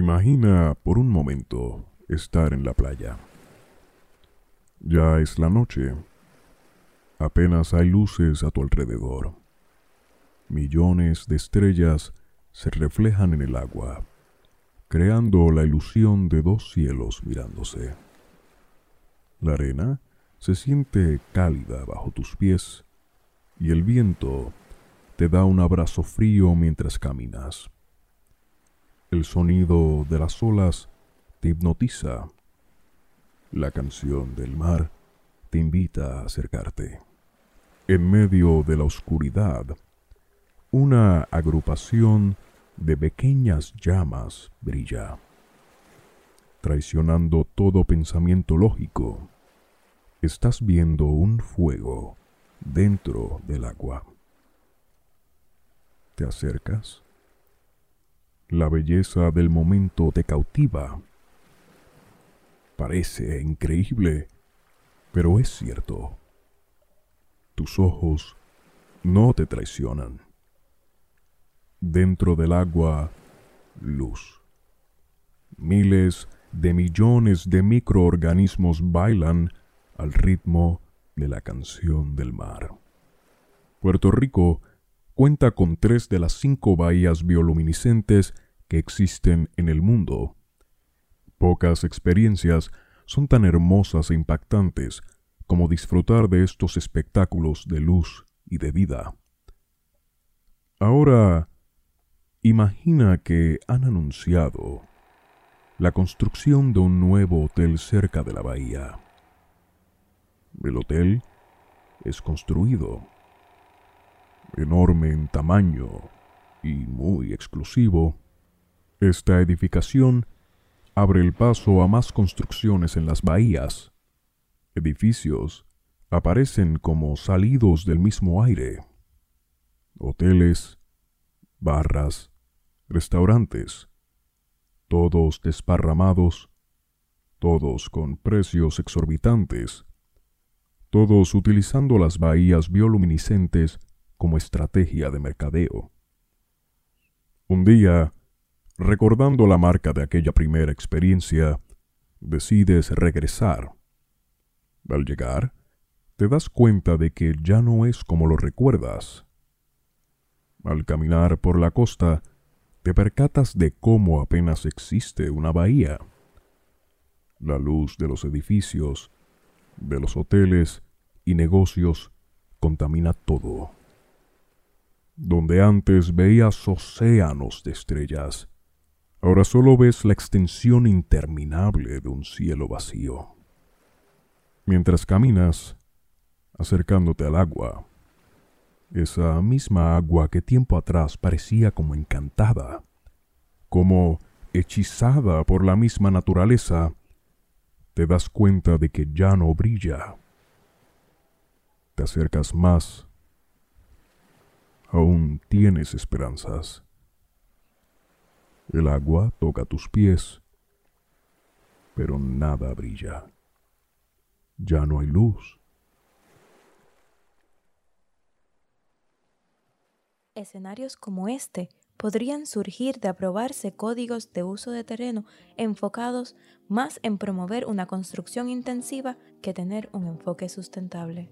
Imagina por un momento estar en la playa. Ya es la noche. Apenas hay luces a tu alrededor. Millones de estrellas se reflejan en el agua, creando la ilusión de dos cielos mirándose. La arena se siente cálida bajo tus pies y el viento te da un abrazo frío mientras caminas. El sonido de las olas te hipnotiza. La canción del mar te invita a acercarte. En medio de la oscuridad, una agrupación de pequeñas llamas brilla, traicionando todo pensamiento lógico. Estás viendo un fuego dentro del agua. Te acercas la belleza del momento te cautiva. Parece increíble, pero es cierto. Tus ojos no te traicionan. Dentro del agua, luz. Miles de millones de microorganismos bailan al ritmo de la canción del mar. Puerto Rico cuenta con tres de las cinco bahías bioluminiscentes que existen en el mundo. Pocas experiencias son tan hermosas e impactantes como disfrutar de estos espectáculos de luz y de vida. Ahora, imagina que han anunciado la construcción de un nuevo hotel cerca de la bahía. El hotel es construido enorme en tamaño y muy exclusivo, esta edificación abre el paso a más construcciones en las bahías. Edificios aparecen como salidos del mismo aire. Hoteles, barras, restaurantes, todos desparramados, todos con precios exorbitantes, todos utilizando las bahías bioluminiscentes como estrategia de mercadeo. Un día, recordando la marca de aquella primera experiencia, decides regresar. Al llegar, te das cuenta de que ya no es como lo recuerdas. Al caminar por la costa, te percatas de cómo apenas existe una bahía. La luz de los edificios, de los hoteles y negocios contamina todo donde antes veías océanos de estrellas, ahora solo ves la extensión interminable de un cielo vacío. Mientras caminas, acercándote al agua, esa misma agua que tiempo atrás parecía como encantada, como hechizada por la misma naturaleza, te das cuenta de que ya no brilla. Te acercas más aún tienes esperanzas. El agua toca tus pies, pero nada brilla. Ya no hay luz. Escenarios como este podrían surgir de aprobarse códigos de uso de terreno enfocados más en promover una construcción intensiva que tener un enfoque sustentable.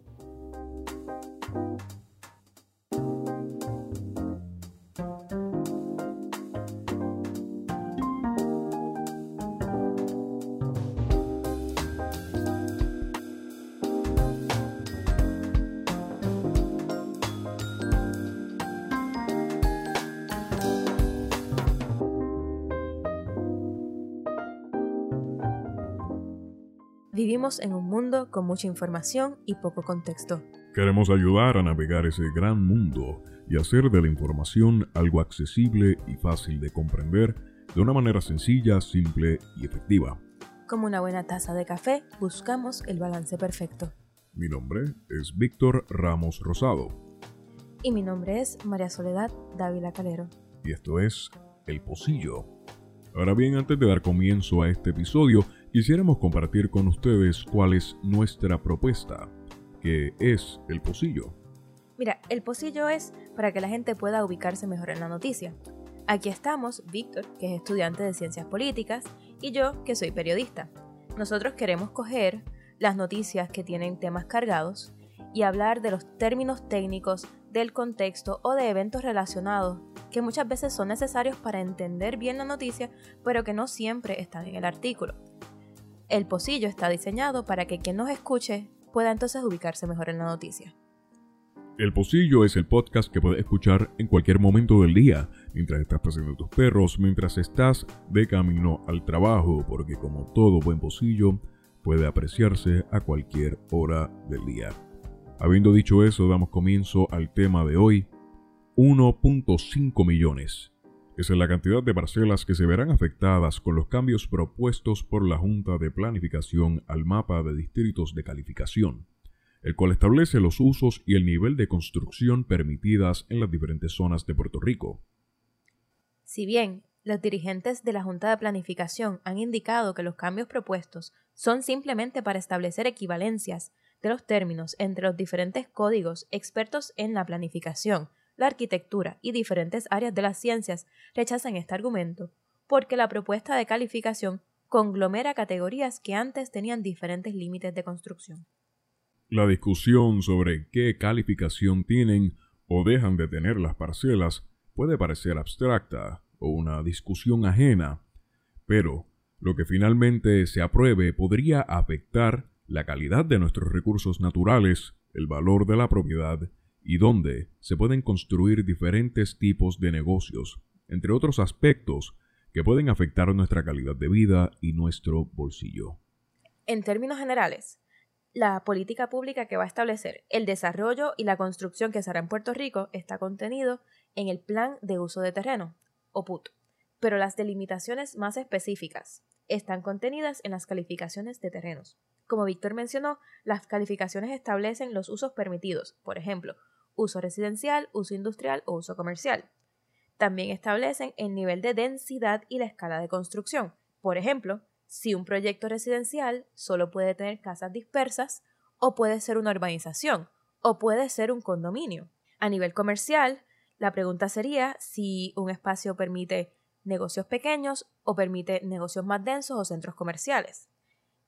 Vivimos en un mundo con mucha información y poco contexto. Queremos ayudar a navegar ese gran mundo y hacer de la información algo accesible y fácil de comprender de una manera sencilla, simple y efectiva. Como una buena taza de café, buscamos el balance perfecto. Mi nombre es Víctor Ramos Rosado. Y mi nombre es María Soledad Dávila Calero. Y esto es El Pocillo. Ahora bien, antes de dar comienzo a este episodio, quisiéramos compartir con ustedes cuál es nuestra propuesta, que es el pocillo. Mira, el pocillo es para que la gente pueda ubicarse mejor en la noticia. Aquí estamos, Víctor, que es estudiante de Ciencias Políticas, y yo, que soy periodista. Nosotros queremos coger las noticias que tienen temas cargados y hablar de los términos técnicos, del contexto o de eventos relacionados que muchas veces son necesarios para entender bien la noticia, pero que no siempre están en el artículo. El pocillo está diseñado para que quien nos escuche pueda entonces ubicarse mejor en la noticia. El Pocillo es el podcast que puedes escuchar en cualquier momento del día, mientras estás pasando tus perros, mientras estás de camino al trabajo, porque como todo buen pocillo, puede apreciarse a cualquier hora del día. Habiendo dicho eso, damos comienzo al tema de hoy. 1.5 millones. Es la cantidad de parcelas que se verán afectadas con los cambios propuestos por la Junta de Planificación al mapa de distritos de calificación el cual establece los usos y el nivel de construcción permitidas en las diferentes zonas de Puerto Rico. Si bien los dirigentes de la Junta de Planificación han indicado que los cambios propuestos son simplemente para establecer equivalencias de los términos entre los diferentes códigos expertos en la planificación, la arquitectura y diferentes áreas de las ciencias rechazan este argumento porque la propuesta de calificación conglomera categorías que antes tenían diferentes límites de construcción. La discusión sobre qué calificación tienen o dejan de tener las parcelas puede parecer abstracta o una discusión ajena, pero lo que finalmente se apruebe podría afectar la calidad de nuestros recursos naturales, el valor de la propiedad y dónde se pueden construir diferentes tipos de negocios, entre otros aspectos que pueden afectar nuestra calidad de vida y nuestro bolsillo. En términos generales, la política pública que va a establecer el desarrollo y la construcción que se hará en Puerto Rico está contenido en el Plan de Uso de Terreno, o PUT, pero las delimitaciones más específicas están contenidas en las calificaciones de terrenos. Como Víctor mencionó, las calificaciones establecen los usos permitidos, por ejemplo, uso residencial, uso industrial o uso comercial. También establecen el nivel de densidad y la escala de construcción. Por ejemplo, si un proyecto residencial solo puede tener casas dispersas, o puede ser una urbanización, o puede ser un condominio. A nivel comercial, la pregunta sería si un espacio permite negocios pequeños o permite negocios más densos o centros comerciales.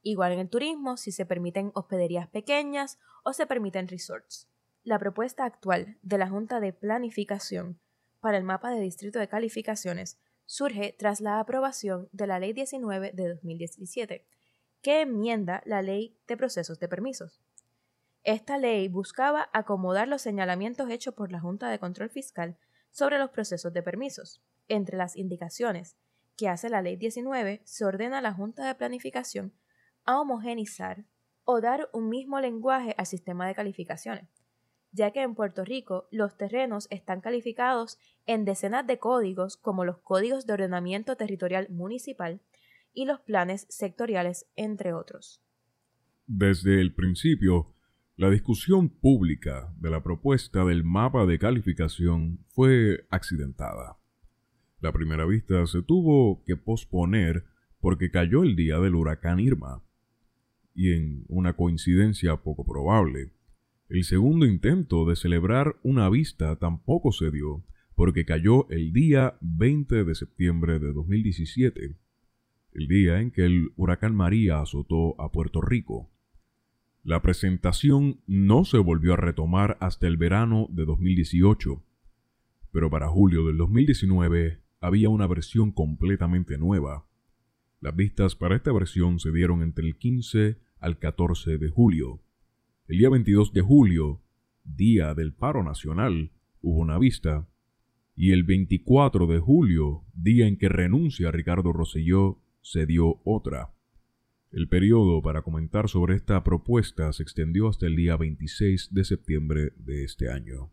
Igual en el turismo, si se permiten hospederías pequeñas o se permiten resorts. La propuesta actual de la Junta de Planificación para el mapa de distrito de calificaciones surge tras la aprobación de la Ley 19 de 2017, que enmienda la Ley de Procesos de Permisos. Esta ley buscaba acomodar los señalamientos hechos por la Junta de Control Fiscal sobre los procesos de permisos. Entre las indicaciones que hace la Ley 19, se ordena a la Junta de Planificación a homogenizar o dar un mismo lenguaje al sistema de calificaciones, ya que en Puerto Rico los terrenos están calificados en decenas de códigos como los códigos de ordenamiento territorial municipal y los planes sectoriales, entre otros. Desde el principio, la discusión pública de la propuesta del mapa de calificación fue accidentada. La primera vista se tuvo que posponer porque cayó el día del huracán Irma, y en una coincidencia poco probable, el segundo intento de celebrar una vista tampoco se dio, porque cayó el día 20 de septiembre de 2017, el día en que el huracán María azotó a Puerto Rico. La presentación no se volvió a retomar hasta el verano de 2018, pero para julio del 2019 había una versión completamente nueva. Las vistas para esta versión se dieron entre el 15 al 14 de julio. El día 22 de julio, día del paro nacional, hubo una vista, y el 24 de julio, día en que renuncia Ricardo Rosselló, se dio otra. El periodo para comentar sobre esta propuesta se extendió hasta el día 26 de septiembre de este año.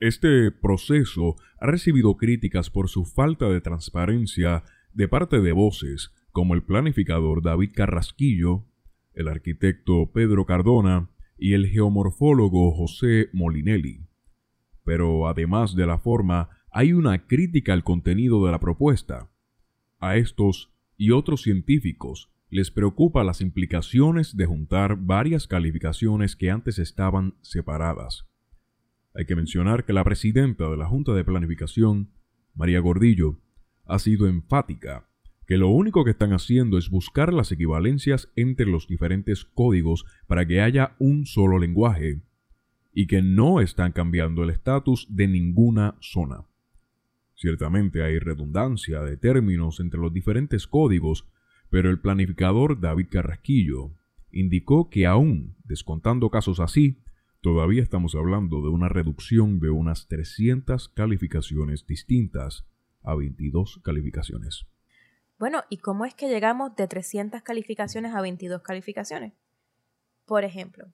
Este proceso ha recibido críticas por su falta de transparencia de parte de voces como el planificador David Carrasquillo, el arquitecto Pedro Cardona y el geomorfólogo José Molinelli. Pero además de la forma, hay una crítica al contenido de la propuesta. A estos y otros científicos les preocupa las implicaciones de juntar varias calificaciones que antes estaban separadas. Hay que mencionar que la presidenta de la Junta de Planificación, María Gordillo, ha sido enfática que lo único que están haciendo es buscar las equivalencias entre los diferentes códigos para que haya un solo lenguaje y que no están cambiando el estatus de ninguna zona. Ciertamente hay redundancia de términos entre los diferentes códigos, pero el planificador David Carrasquillo indicó que aún descontando casos así, todavía estamos hablando de una reducción de unas 300 calificaciones distintas a 22 calificaciones. Bueno, ¿y cómo es que llegamos de 300 calificaciones a 22 calificaciones? Por ejemplo,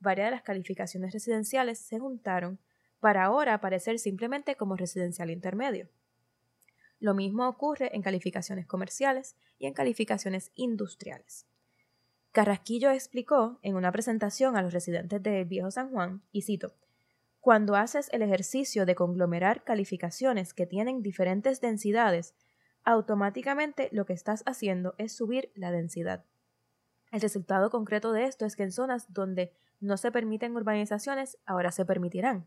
varias de las calificaciones residenciales se juntaron para ahora aparecer simplemente como residencial intermedio. Lo mismo ocurre en calificaciones comerciales y en calificaciones industriales. Carrasquillo explicó en una presentación a los residentes de Viejo San Juan, y cito, Cuando haces el ejercicio de conglomerar calificaciones que tienen diferentes densidades, automáticamente lo que estás haciendo es subir la densidad. El resultado concreto de esto es que en zonas donde no se permiten urbanizaciones, ahora se permitirán.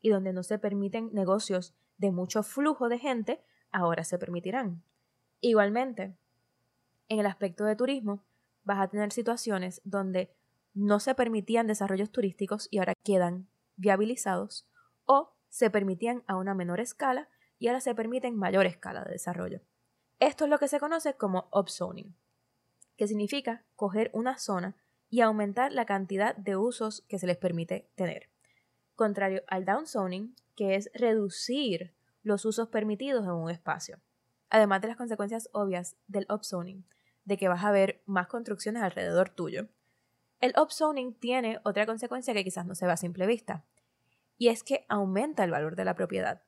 Y donde no se permiten negocios de mucho flujo de gente, ahora se permitirán. Igualmente, en el aspecto de turismo, vas a tener situaciones donde no se permitían desarrollos turísticos y ahora quedan viabilizados, o se permitían a una menor escala y ahora se permiten mayor escala de desarrollo. Esto es lo que se conoce como upzoning, que significa coger una zona y aumentar la cantidad de usos que se les permite tener. Contrario al downzoning, que es reducir los usos permitidos en un espacio. Además de las consecuencias obvias del upzoning, de que vas a ver más construcciones alrededor tuyo. El upzoning tiene otra consecuencia que quizás no se ve a simple vista, y es que aumenta el valor de la propiedad.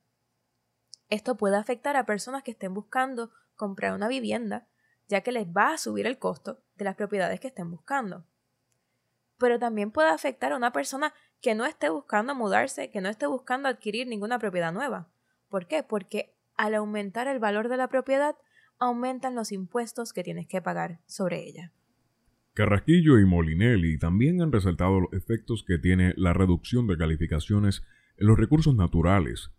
Esto puede afectar a personas que estén buscando comprar una vivienda, ya que les va a subir el costo de las propiedades que estén buscando. Pero también puede afectar a una persona que no esté buscando mudarse, que no esté buscando adquirir ninguna propiedad nueva. ¿Por qué? Porque al aumentar el valor de la propiedad, aumentan los impuestos que tienes que pagar sobre ella. Carrasquillo y Molinelli también han resaltado los efectos que tiene la reducción de calificaciones en los recursos naturales,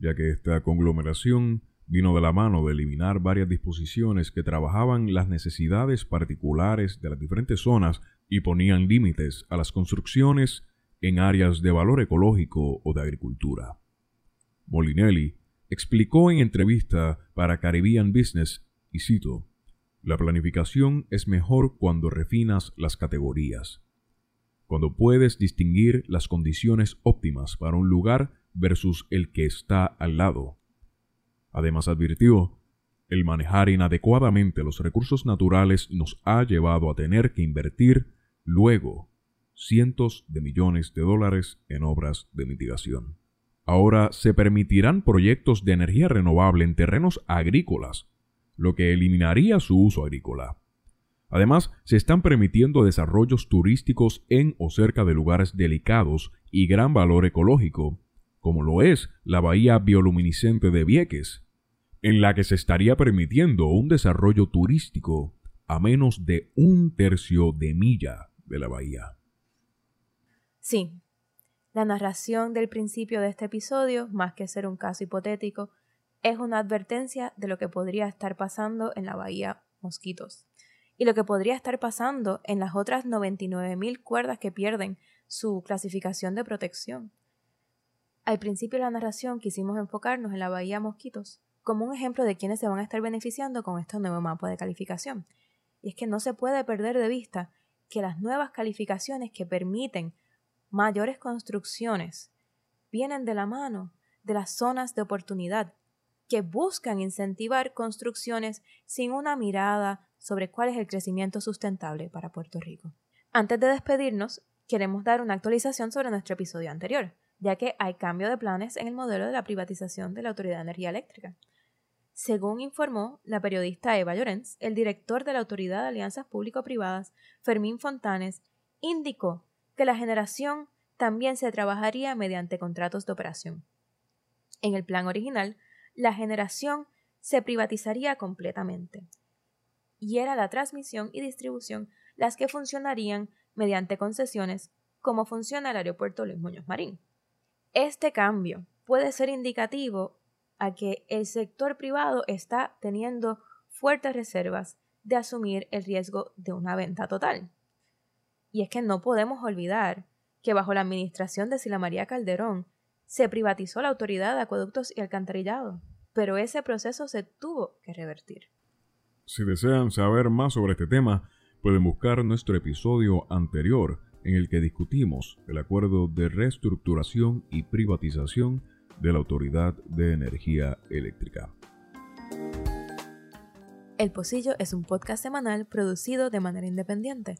ya que esta conglomeración vino de la mano de eliminar varias disposiciones que trabajaban las necesidades particulares de las diferentes zonas y ponían límites a las construcciones en áreas de valor ecológico o de agricultura. Molinelli explicó en entrevista para Caribbean Business, y cito, La planificación es mejor cuando refinas las categorías, cuando puedes distinguir las condiciones óptimas para un lugar versus el que está al lado. Además advirtió, el manejar inadecuadamente los recursos naturales nos ha llevado a tener que invertir luego cientos de millones de dólares en obras de mitigación. Ahora se permitirán proyectos de energía renovable en terrenos agrícolas, lo que eliminaría su uso agrícola. Además, se están permitiendo desarrollos turísticos en o cerca de lugares delicados y gran valor ecológico, como lo es la bahía bioluminiscente de Vieques, en la que se estaría permitiendo un desarrollo turístico a menos de un tercio de milla de la bahía. Sí, la narración del principio de este episodio, más que ser un caso hipotético, es una advertencia de lo que podría estar pasando en la bahía Mosquitos y lo que podría estar pasando en las otras 99.000 cuerdas que pierden su clasificación de protección. Al principio de la narración quisimos enfocarnos en la Bahía Mosquitos como un ejemplo de quienes se van a estar beneficiando con este nuevo mapa de calificación. Y es que no se puede perder de vista que las nuevas calificaciones que permiten mayores construcciones vienen de la mano de las zonas de oportunidad que buscan incentivar construcciones sin una mirada sobre cuál es el crecimiento sustentable para Puerto Rico. Antes de despedirnos, queremos dar una actualización sobre nuestro episodio anterior ya que hay cambio de planes en el modelo de la privatización de la Autoridad de Energía Eléctrica. Según informó la periodista Eva Llorens, el director de la Autoridad de Alianzas Público-Privadas, Fermín Fontanes, indicó que la generación también se trabajaría mediante contratos de operación. En el plan original, la generación se privatizaría completamente, y era la transmisión y distribución las que funcionarían mediante concesiones, como funciona el aeropuerto Luis Muñoz Marín. Este cambio puede ser indicativo a que el sector privado está teniendo fuertes reservas de asumir el riesgo de una venta total. Y es que no podemos olvidar que bajo la administración de Sila María Calderón se privatizó la autoridad de acueductos y alcantarillado, pero ese proceso se tuvo que revertir. Si desean saber más sobre este tema, pueden buscar nuestro episodio anterior en el que discutimos el acuerdo de reestructuración y privatización de la Autoridad de Energía Eléctrica. El Pocillo es un podcast semanal producido de manera independiente.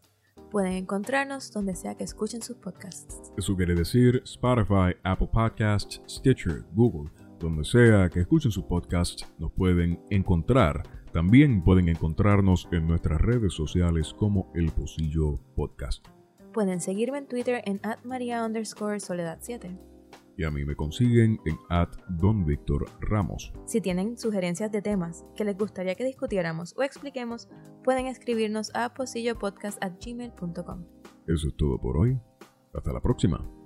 Pueden encontrarnos donde sea que escuchen sus podcasts. Eso quiere decir Spotify, Apple Podcasts, Stitcher, Google, donde sea que escuchen sus podcasts, nos pueden encontrar. También pueden encontrarnos en nuestras redes sociales como El Pocillo Podcast. Pueden seguirme en Twitter en @maria underscore soledad 7 y a mí me consiguen en at Don Víctor Ramos. Si tienen sugerencias de temas que les gustaría que discutiéramos o expliquemos, pueden escribirnos a posillopodcast.gmail.com. Eso es todo por hoy. Hasta la próxima.